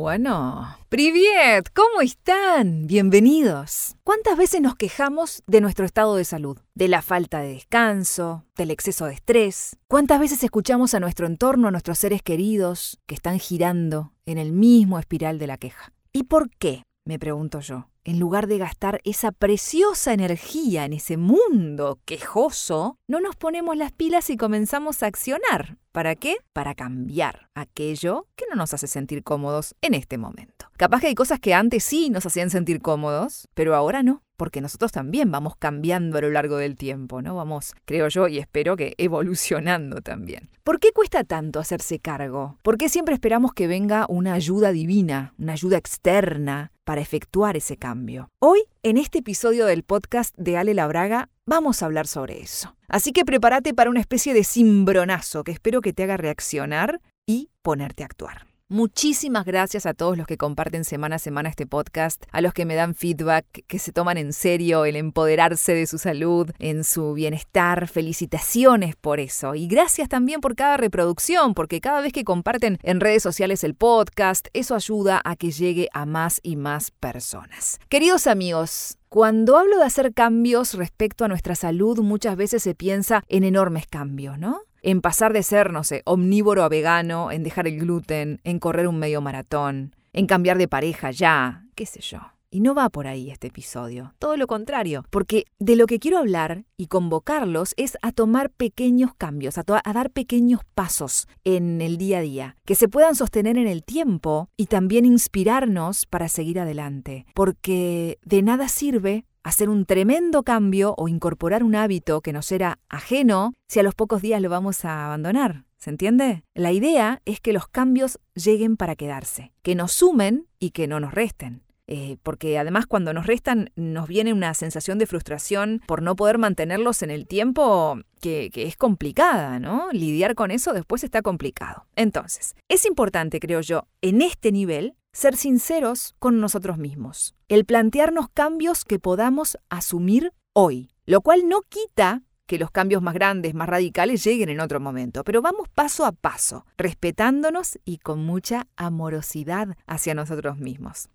Bueno, Privet, ¿cómo están? Bienvenidos. ¿Cuántas veces nos quejamos de nuestro estado de salud? De la falta de descanso, del exceso de estrés. ¿Cuántas veces escuchamos a nuestro entorno, a nuestros seres queridos, que están girando en el mismo espiral de la queja? ¿Y por qué? Me pregunto yo en lugar de gastar esa preciosa energía en ese mundo quejoso, no nos ponemos las pilas y comenzamos a accionar. ¿Para qué? Para cambiar aquello que no nos hace sentir cómodos en este momento. Capaz que hay cosas que antes sí nos hacían sentir cómodos, pero ahora no porque nosotros también vamos cambiando a lo largo del tiempo, ¿no? Vamos, creo yo, y espero que evolucionando también. ¿Por qué cuesta tanto hacerse cargo? ¿Por qué siempre esperamos que venga una ayuda divina, una ayuda externa para efectuar ese cambio? Hoy, en este episodio del podcast de Ale Labraga, vamos a hablar sobre eso. Así que prepárate para una especie de cimbronazo que espero que te haga reaccionar y ponerte a actuar. Muchísimas gracias a todos los que comparten semana a semana este podcast, a los que me dan feedback, que se toman en serio el empoderarse de su salud, en su bienestar. Felicitaciones por eso. Y gracias también por cada reproducción, porque cada vez que comparten en redes sociales el podcast, eso ayuda a que llegue a más y más personas. Queridos amigos, cuando hablo de hacer cambios respecto a nuestra salud, muchas veces se piensa en enormes cambios, ¿no? En pasar de ser, no sé, omnívoro a vegano, en dejar el gluten, en correr un medio maratón, en cambiar de pareja ya, qué sé yo. Y no va por ahí este episodio, todo lo contrario, porque de lo que quiero hablar y convocarlos es a tomar pequeños cambios, a, a, dar pequeños pasos en el día a día, que se puedan sostener en el tiempo y también inspirarnos para seguir adelante, porque de nada sirve hacer un tremendo cambio o incorporar un hábito que nos era ajeno si a los pocos días lo vamos a abandonar. ¿Se entiende? La idea es que los cambios lleguen para quedarse, que nos sumen y que no nos resten. Eh, porque además cuando nos restan nos viene una sensación de frustración por no poder mantenerlos en el tiempo que, que, es complicada, ¿no? Lidiar con eso después está complicado. Entonces, es importante, creo yo, en este nivel, ser sinceros con nosotros mismos, el plantearnos cambios que podamos asumir hoy, lo cual no quita que los cambios más grandes, más radicales lleguen en otro momento, pero vamos paso a paso, respetándonos y con mucha amorosidad hacia nosotros mismos.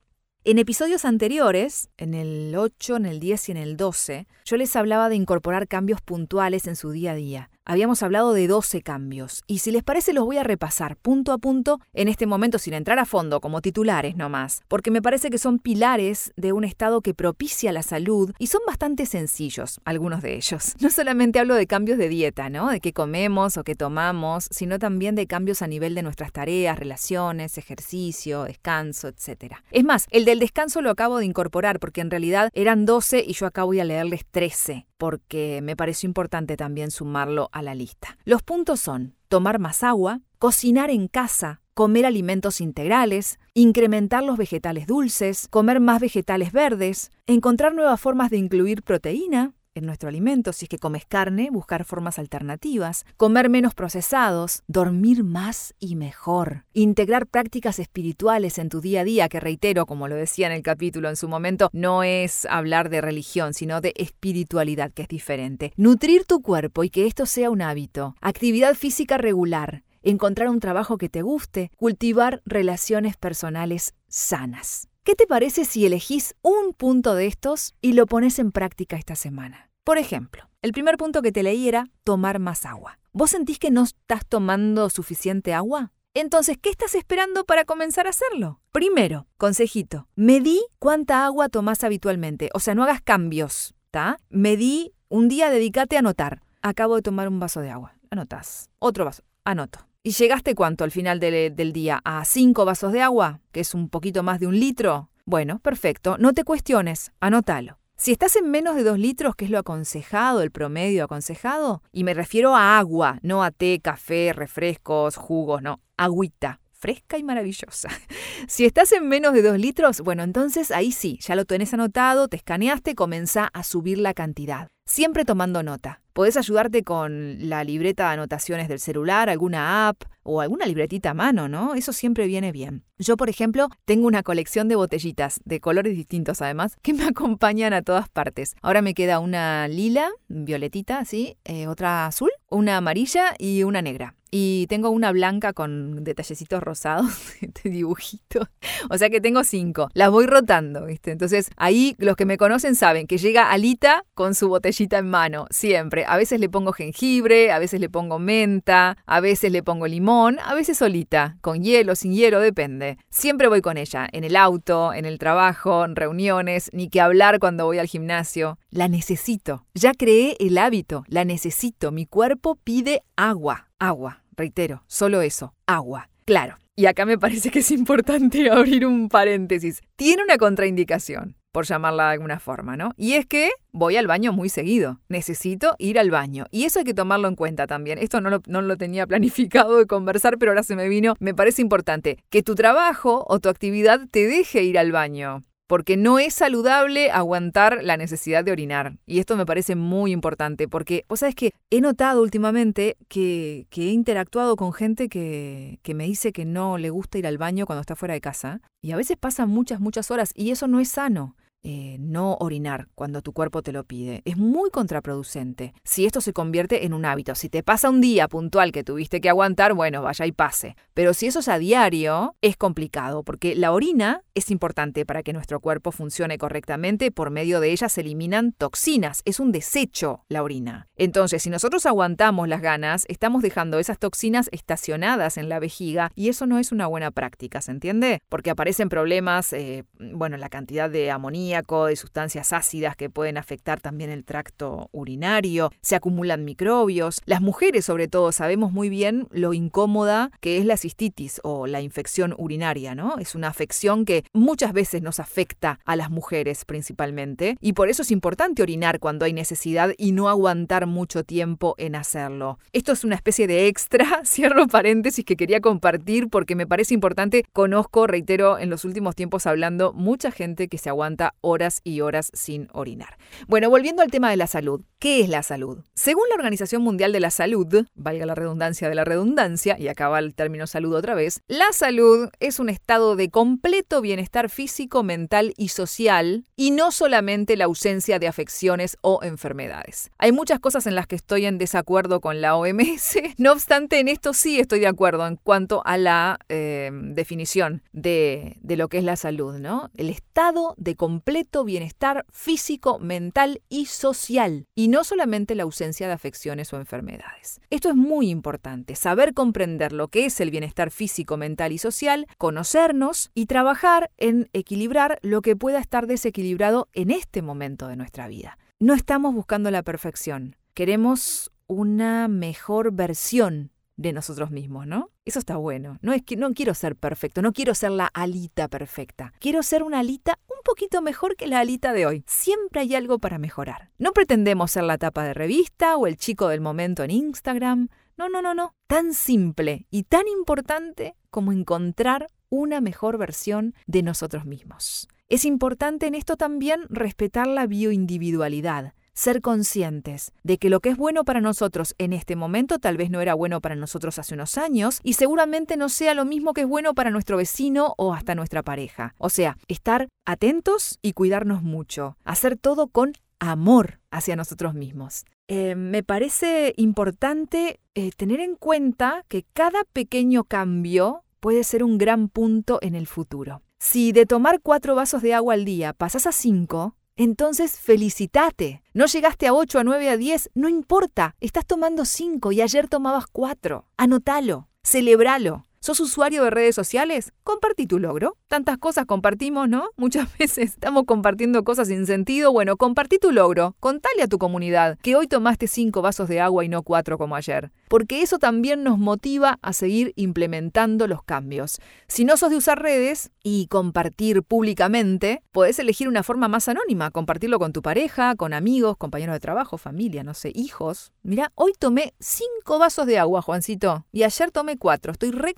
En episodios anteriores, en el 8, en el 10 y en el 12, yo les hablaba de incorporar cambios puntuales en su día a día. Habíamos hablado de 12 cambios, y si les parece los voy a repasar punto a punto en este momento sin entrar a fondo, como titulares nomás, porque me parece que son pilares de un estado que propicia la salud y son bastante sencillos, algunos de ellos. No solamente hablo de cambios de dieta, ¿no? De qué comemos o qué tomamos, sino también de cambios a nivel de nuestras tareas, relaciones, ejercicio, descanso, etc. Es más, el del descanso lo acabo de incorporar porque en realidad eran 12 y yo acá voy a leerles 13 porque me pareció importante también sumarlo a la lista. Los puntos son tomar más agua, cocinar en casa, comer alimentos integrales, incrementar los vegetales dulces, comer más vegetales verdes, encontrar nuevas formas de incluir proteína, en nuestro alimento, si es que comes carne, buscar formas alternativas, comer menos procesados, dormir más y mejor, integrar prácticas espirituales en tu día a día, que reitero, como lo decía en el capítulo en su momento, no es hablar de religión, sino de espiritualidad, que es diferente. Nutrir tu cuerpo y que esto sea un hábito. Actividad física regular. Encontrar un trabajo que te guste, cultivar relaciones personales sanas. ¿Qué te parece si elegís un punto de estos y lo pones en práctica esta semana? Por ejemplo, el primer punto que te leí era tomar más agua. ¿Vos sentís que no estás tomando suficiente agua? Entonces, ¿qué estás esperando para comenzar a hacerlo? Primero, consejito, medí cuánta agua tomás habitualmente. O sea, no hagas cambios, ¿está? Medí, un día dedícate a anotar. Acabo de tomar un vaso de agua. Anotás. Otro vaso. Anoto. ¿Y llegaste cuánto al final del, día? ¿A cinco vasos de agua? Que es un poquito más de un litro. Bueno, perfecto. No te cuestiones. Anótalo. Si estás en menos de dos litros, que es lo aconsejado, el promedio aconsejado, y me refiero a agua, no a té, café, refrescos, jugos, no, agüita fresca y maravillosa. Si estás en menos de 2 litros, bueno, entonces ahí sí, ya lo tenés anotado, te escaneaste, comenzá a subir la cantidad. Siempre tomando nota. Podés ayudarte con la libreta de anotaciones del celular, alguna app o alguna libretita a mano, ¿no? Eso siempre viene bien. Yo, por ejemplo, tengo una colección de botellitas, de colores distintos además, que me acompañan a todas partes. Ahora me queda una lila, violetita, ¿sí? Eh, otra azul, una amarilla y una negra y tengo una blanca con detallecitos rosados, este dibujito. O sea que tengo cinco. Las voy rotando, ¿viste? Entonces ahí los que me conocen saben que llega Alita con su botellita en mano, siempre. A veces le pongo jengibre, a veces le pongo menta, a veces le pongo limón, a veces solita, con hielo, sin hielo, depende. Siempre voy con ella, en el auto, en el trabajo, en reuniones, ni que hablar cuando voy al gimnasio. La necesito. Ya creé el hábito, la necesito. Mi cuerpo pide agua. Agua, reitero, solo eso, agua. Claro. Y acá me parece que es importante abrir un paréntesis. Tiene una contraindicación por llamarla de alguna forma, ¿no? Y es que voy al baño muy seguido. Necesito ir al baño. Y eso hay que tomarlo en cuenta también. Esto no lo, no lo tenía planificado de conversar, pero ahora se me vino. Me parece importante que tu trabajo o tu actividad te deje ir al baño porque no es saludable aguantar la necesidad de orinar. Y esto me parece muy importante, porque, vos sabes que he notado últimamente que, he interactuado con gente que, que, me dice que no le gusta ir al baño cuando está fuera de casa, y a veces pasan muchas, muchas horas, y eso no es sano. Eh, no orinar cuando tu cuerpo te lo pide. Es muy contraproducente. Si esto se convierte en un hábito, si te pasa un día puntual que tuviste que aguantar, bueno, vaya y pase. Pero si eso es a diario, es complicado, porque la orina es importante para que nuestro cuerpo funcione correctamente. Por medio de ella se eliminan toxinas. Es un desecho la orina. Entonces, si nosotros aguantamos las ganas, estamos dejando esas toxinas estacionadas en la vejiga y eso no es una buena práctica, ¿se entiende? Porque aparecen problemas, eh, bueno, la cantidad de amonía, de sustancias ácidas que pueden afectar también el tracto urinario, se acumulan microbios. Las mujeres, sobre todo, sabemos muy bien lo incómoda que es la cistitis o la infección urinaria, ¿no? Es una afección que muchas veces nos afecta a las mujeres principalmente y por eso es importante orinar cuando hay necesidad y no aguantar mucho tiempo en hacerlo. Esto es una especie de extra, cierro paréntesis que quería compartir porque me parece importante. Conozco, reitero, en los últimos tiempos hablando, mucha gente que se aguanta horas y horas sin orinar. Bueno, volviendo al tema de la salud. ¿Qué es la salud? Según la Organización Mundial de la Salud, valga la redundancia de la redundancia, y acaba el término salud otra vez, la salud es un estado de completo bienestar físico, mental y social, y no solamente la ausencia de afecciones o enfermedades. Hay muchas cosas en las que estoy en desacuerdo con la OMS, no obstante, en esto sí estoy de acuerdo en cuanto a la eh, definición de, de lo que es la salud, ¿no? El estado de completo bienestar físico, mental y social, y no solamente la ausencia de afecciones o enfermedades. Esto es muy importante, saber comprender lo que es el bienestar físico, mental y social, conocernos y trabajar en equilibrar lo que pueda estar desequilibrado en este momento de nuestra vida. No estamos buscando la perfección, queremos una mejor versión de nosotros mismos, ¿no? Eso está bueno. No es que no quiero ser perfecto, no quiero ser la alita perfecta. Quiero ser una alita un poquito mejor que la alita de hoy. Siempre hay algo para mejorar. No pretendemos ser la tapa de revista o el chico del momento en Instagram. No, no, no, no. Tan simple y tan importante como encontrar una mejor versión de nosotros mismos. Es importante en esto también respetar la bioindividualidad ser conscientes de que lo que es bueno para nosotros en este momento tal vez no era bueno para nosotros hace unos años y seguramente no sea lo mismo que es bueno para nuestro vecino o hasta nuestra pareja. O sea, estar atentos y cuidarnos mucho, hacer todo con amor hacia nosotros mismos. Eh, me parece importante eh, tener en cuenta que cada pequeño cambio puede ser un gran punto en el futuro. Si de tomar cuatro vasos de agua al día pasas a cinco, entonces felicitate. No llegaste a 8, a 9, a 10, no importa. Estás tomando 5 y ayer tomabas 4. Anótalo, celebralo. ¿Sos usuario de redes sociales? Compartí tu logro. Tantas cosas compartimos, ¿no? Muchas veces estamos compartiendo cosas sin sentido. Bueno, compartí tu logro. Contale a tu comunidad que hoy tomaste cinco vasos de agua y no cuatro como ayer. Porque eso también nos motiva a seguir implementando los cambios. Si no sos de usar redes y compartir públicamente, podés elegir una forma más anónima. Compartirlo con tu pareja, con amigos, compañeros de trabajo, familia, no sé, hijos. Mira, hoy tomé cinco vasos de agua, Juancito. Y ayer tomé cuatro. Estoy re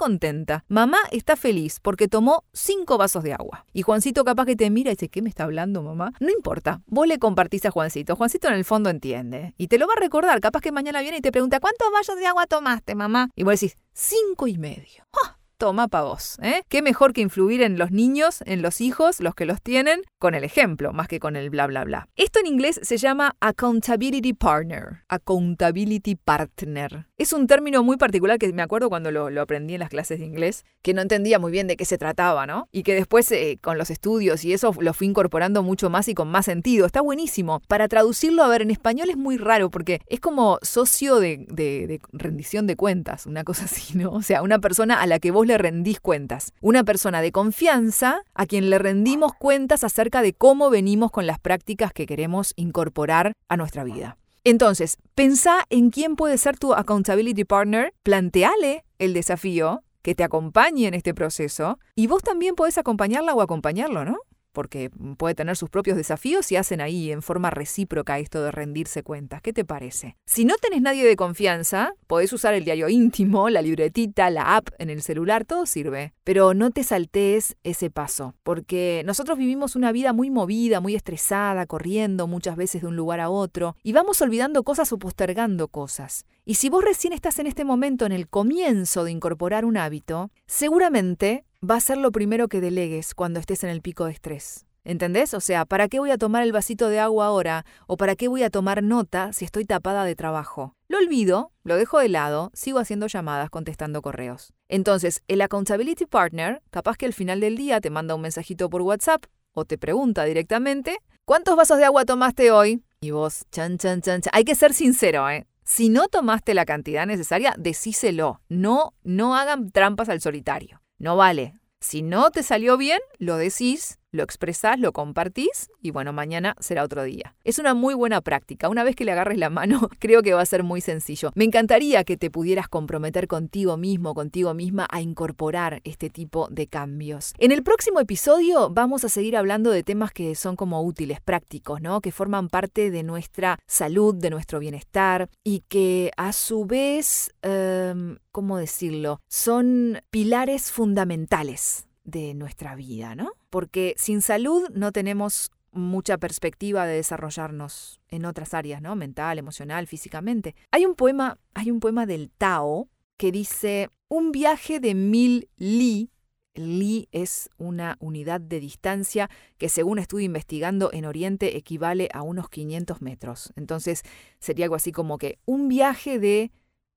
Mamá está feliz porque tomó cinco vasos de agua. Y Juancito capaz que te mira y dice, ¿qué me está hablando mamá? No importa, vos le compartís a Juancito. Juancito en el fondo entiende. Y te lo va a recordar. Capaz que mañana viene y te pregunta, ¿cuántos vasos de agua tomaste, mamá? Y vos decís, cinco y medio. ¡Ah! toma para vos. ¿eh? Qué mejor que influir en los niños, en los hijos, los que los tienen, con el ejemplo más que con el bla bla bla. Esto en inglés se llama accountability partner, accountability partner. Es un término muy particular que me acuerdo cuando lo, aprendí en las clases de inglés, que no entendía muy bien de qué se trataba, ¿no? Y que después eh, con los estudios y eso lo fui incorporando mucho más y con más sentido. Está buenísimo. Para traducirlo, a ver, en español es muy raro porque es como socio de, rendición de cuentas, una cosa así, ¿no? O sea, una persona a la que vos le rendís cuentas. Una persona de confianza a quien le rendimos cuentas acerca de cómo venimos con las prácticas que queremos incorporar a nuestra vida. Entonces, pensá en quién puede ser tu accountability partner, planteale el desafío que te acompañe en este proceso y vos también podés acompañarla o acompañarlo, ¿no? Porque puede tener sus propios desafíos y hacen ahí en forma recíproca esto de rendirse cuentas. ¿Qué te parece? Si no tenés nadie de confianza, podés usar el diario íntimo, la libretita, la app en el celular, todo sirve. Pero no te saltees ese paso, porque nosotros vivimos una vida muy movida, muy estresada, corriendo muchas veces de un lugar a otro, y vamos olvidando cosas o postergando cosas. Y si vos recién estás en este momento en el comienzo de incorporar un hábito, seguramente va a ser lo primero que delegues cuando estés en el pico de estrés. ¿Entendés? O sea, ¿para qué voy a tomar el vasito de agua ahora? ¿O para qué voy a tomar nota si estoy tapada de trabajo? Lo olvido, lo dejo de lado, sigo haciendo llamadas, contestando correos. Entonces, el accountability partner, capaz que al final del día te manda un mensajito por WhatsApp o te pregunta directamente, ¿cuántos vasos de agua tomaste hoy? Y vos, chan, chan, chan, chan. Hay que ser sincero, ¿eh? Si no tomaste la cantidad necesaria, decíselo. No, no hagan trampas al solitario. No vale. Si no te salió bien, lo decís lo expresás, lo compartís y bueno, mañana será otro día. Es una muy buena práctica. Una vez que le agarres la mano, creo que va a ser muy sencillo. Me encantaría que te pudieras comprometer contigo mismo, contigo misma, a incorporar este tipo de cambios. En el próximo episodio vamos a seguir hablando de temas que son como útiles, prácticos, ¿no? Que forman parte de nuestra salud, de nuestro bienestar y que a su vez, em, ¿cómo decirlo? Son pilares fundamentales de nuestra vida, ¿no? Porque sin salud no tenemos mucha perspectiva de desarrollarnos en otras áreas, ¿no? Mental, emocional, físicamente. Hay un poema, hay un poema del Tao que dice, un viaje de mil li, li es una unidad de distancia que según estuve investigando en Oriente equivale a unos 500 metros. Entonces sería algo así como que un viaje de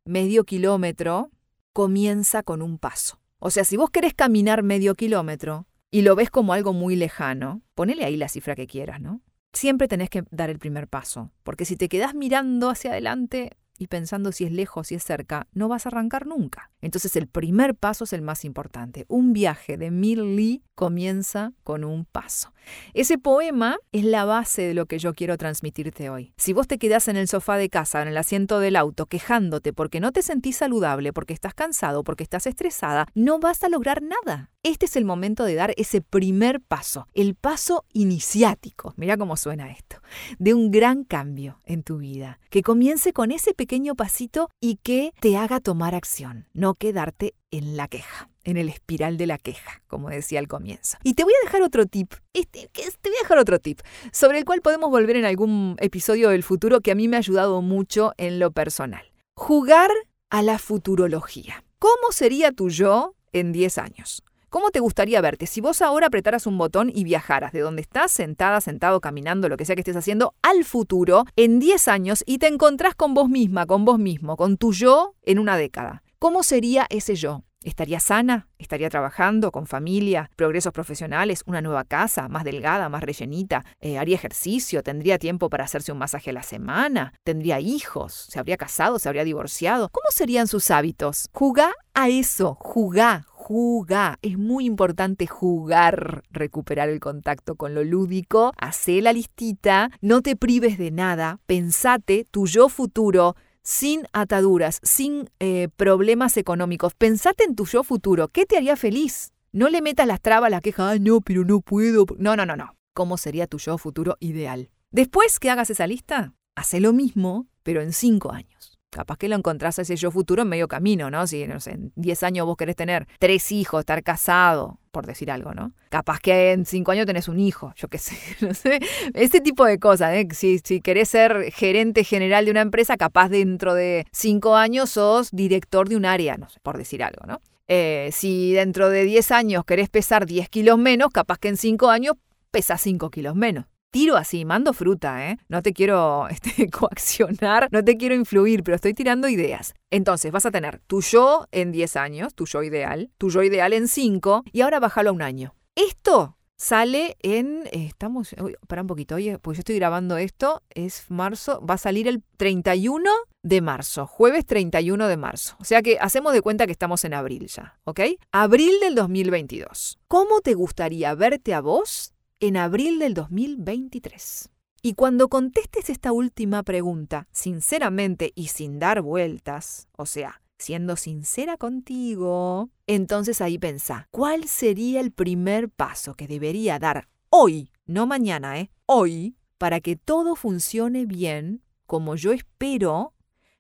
medio kilómetro comienza con un paso. O sea, si vos querés caminar medio kilómetro y lo ves como algo muy lejano, ponele ahí la cifra que quieras, ¿no? Siempre tenés que dar el primer paso, porque si te quedás mirando hacia adelante, y pensando si es lejos, si es cerca, no vas a arrancar nunca. Entonces el primer paso es el más importante. Un viaje de mil li comienza con un paso. Ese poema es la base de lo que yo quiero transmitirte hoy. Si vos te quedás en el sofá de casa, en el asiento del auto, quejándote porque no te sentís saludable, porque estás cansado, porque estás estresada, no vas a lograr nada. Este es el momento de dar ese primer paso, el paso iniciático, mira cómo suena esto, de un gran cambio en tu vida, que comience con ese pequeño pasito y que te haga tomar acción, no quedarte en la queja en el espiral de la queja, como decía al comienzo. Y te voy a dejar otro tip, este, te voy a dejar otro tip, sobre el cual podemos volver en algún episodio del futuro que a mí me ha ayudado mucho en lo personal. Jugar a la futurología. ¿Cómo sería tu yo en 10 años? ¿Cómo te gustaría verte si vos ahora apretaras un botón y viajaras de donde estás, sentada, sentado, caminando, lo que sea que estés haciendo, al futuro en 10 años y te encontrás con vos misma, con vos mismo, con tu yo en una década? ¿Cómo sería ese yo? ¿Estaría sana? ¿Estaría trabajando con familia, progresos profesionales, una nueva casa, más delgada, más rellenita? Eh, ¿Haría ejercicio? ¿Tendría tiempo para hacerse un masaje a la semana? ¿Tendría hijos? ¿Se habría casado? ¿Se habría divorciado? ¿Cómo serían sus hábitos? Jugá a eso, jugá, Juga. Es muy importante jugar, recuperar el contacto con lo lúdico. Hacé la listita, no te prives de nada, pensate tu yo futuro sin ataduras, sin eh, problemas económicos. Pensate en tu yo futuro. ¿Qué te haría feliz? No le metas las trabas, la queja, ay, no, pero no puedo. No, no, no, no. ¿Cómo sería tu yo futuro ideal? Después que hagas esa lista, hace lo mismo, pero en cinco años. Capaz que lo encontrás a ese yo futuro en medio camino, ¿no? Si no en 10 años vos querés tener tres hijos, estar casado, por decir algo, ¿no? Capaz que en 5 años tenés un hijo, yo qué sé, no sé. Ese tipo de cosas, ¿eh? Si, si querés ser gerente general de una empresa, capaz dentro de 5 años sos director de un área, no sé, por decir algo, ¿no? Eh, si dentro de 10 años querés pesar 10 kilos menos, capaz que en 5 años pesás 5 kilos menos. Tiro así, mando fruta, ¿eh? No te quiero este, coaccionar, no te quiero influir, pero estoy tirando ideas. Entonces vas a tener tu yo en 10 años, tu yo ideal, tu yo ideal en 5 y ahora bájalo a un año. Esto sale en. Estamos. para un poquito, oye, pues yo estoy grabando esto, es marzo, va a salir el 31 de marzo, jueves 31 de marzo. O sea que hacemos de cuenta que estamos en abril ya, ¿ok? Abril del 2022. ¿Cómo te gustaría verte a vos en abril del 2023? Y cuando contestes esta última pregunta, sinceramente y sin dar vueltas, o sea, siendo sincera contigo, entonces ahí pensá, ¿cuál sería el primer paso que debería dar hoy, no mañana, ¿eh? Hoy, para que todo funcione bien, como yo espero,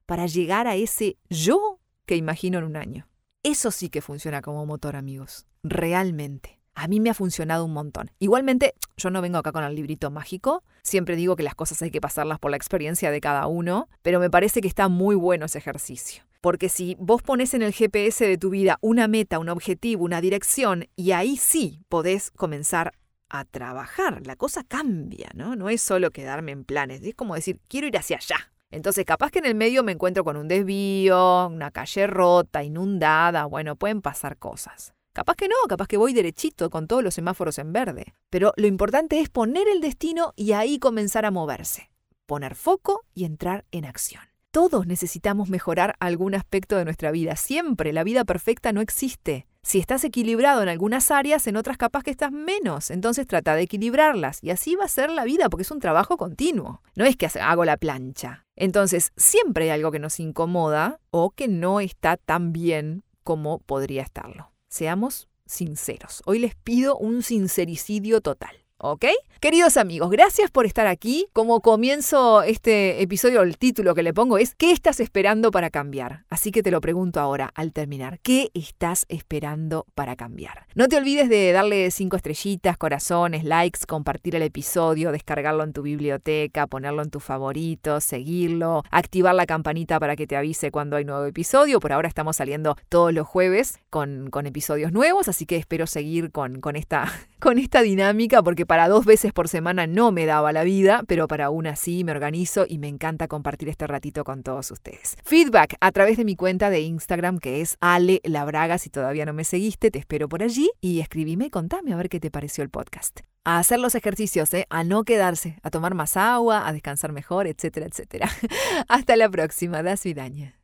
para llegar a ese yo que imagino en un año. Eso sí que funciona como motor, amigos. Realmente. A mí me ha funcionado un montón. Igualmente, yo no vengo acá con el librito mágico. Siempre digo que las cosas hay que pasarlas por la experiencia de cada uno, pero me parece que está muy bueno ese ejercicio. Porque si vos pones en el GPS de tu vida una meta, un objetivo, una dirección, y ahí sí podés comenzar a trabajar, la cosa cambia, ¿no? No es solo quedarme en planes, es como decir, quiero ir hacia allá. Entonces, capaz que en el medio me encuentro con un desvío, una calle rota, inundada, bueno, pueden pasar cosas. Capaz que no, capaz que voy derechito con todos los semáforos en verde. Pero lo importante es poner el destino y ahí comenzar a moverse. Poner foco y entrar en acción. Todos necesitamos mejorar algún aspecto de nuestra vida. Siempre la vida perfecta no existe. Si estás equilibrado en algunas áreas, en otras capaz que estás menos. Entonces trata de equilibrarlas. Y así va a ser la vida, porque es un trabajo continuo. No es que hago la plancha. Entonces, siempre hay algo que nos incomoda o que no está tan bien como podría estarlo. Seamos sinceros. Hoy les pido un sincericidio total. ¿Ok? Queridos amigos, gracias por estar aquí. Como comienzo este episodio, el título que le pongo es ¿Qué estás esperando para cambiar? Así que te lo pregunto ahora al terminar. ¿Qué estás esperando para cambiar? No te olvides de darle cinco estrellitas, corazones, likes, compartir el episodio, descargarlo en tu biblioteca, ponerlo en tus favoritos, seguirlo, activar la campanita para que te avise cuando hay nuevo episodio. Por ahora estamos saliendo todos los jueves con, con episodios nuevos, así que espero seguir con, con, esta, con esta dinámica porque para dos veces por semana no me daba la vida, pero para una sí me organizo y me encanta compartir este ratito con todos ustedes. Feedback a través de mi cuenta de Instagram que es Ale Labraga. Si todavía no me seguiste, te espero por allí y escribime y contame a ver qué te pareció el podcast. A hacer los ejercicios, ¿eh? a no quedarse, a tomar más agua, a descansar mejor, etcétera, etcétera. Hasta la próxima, das vidaña.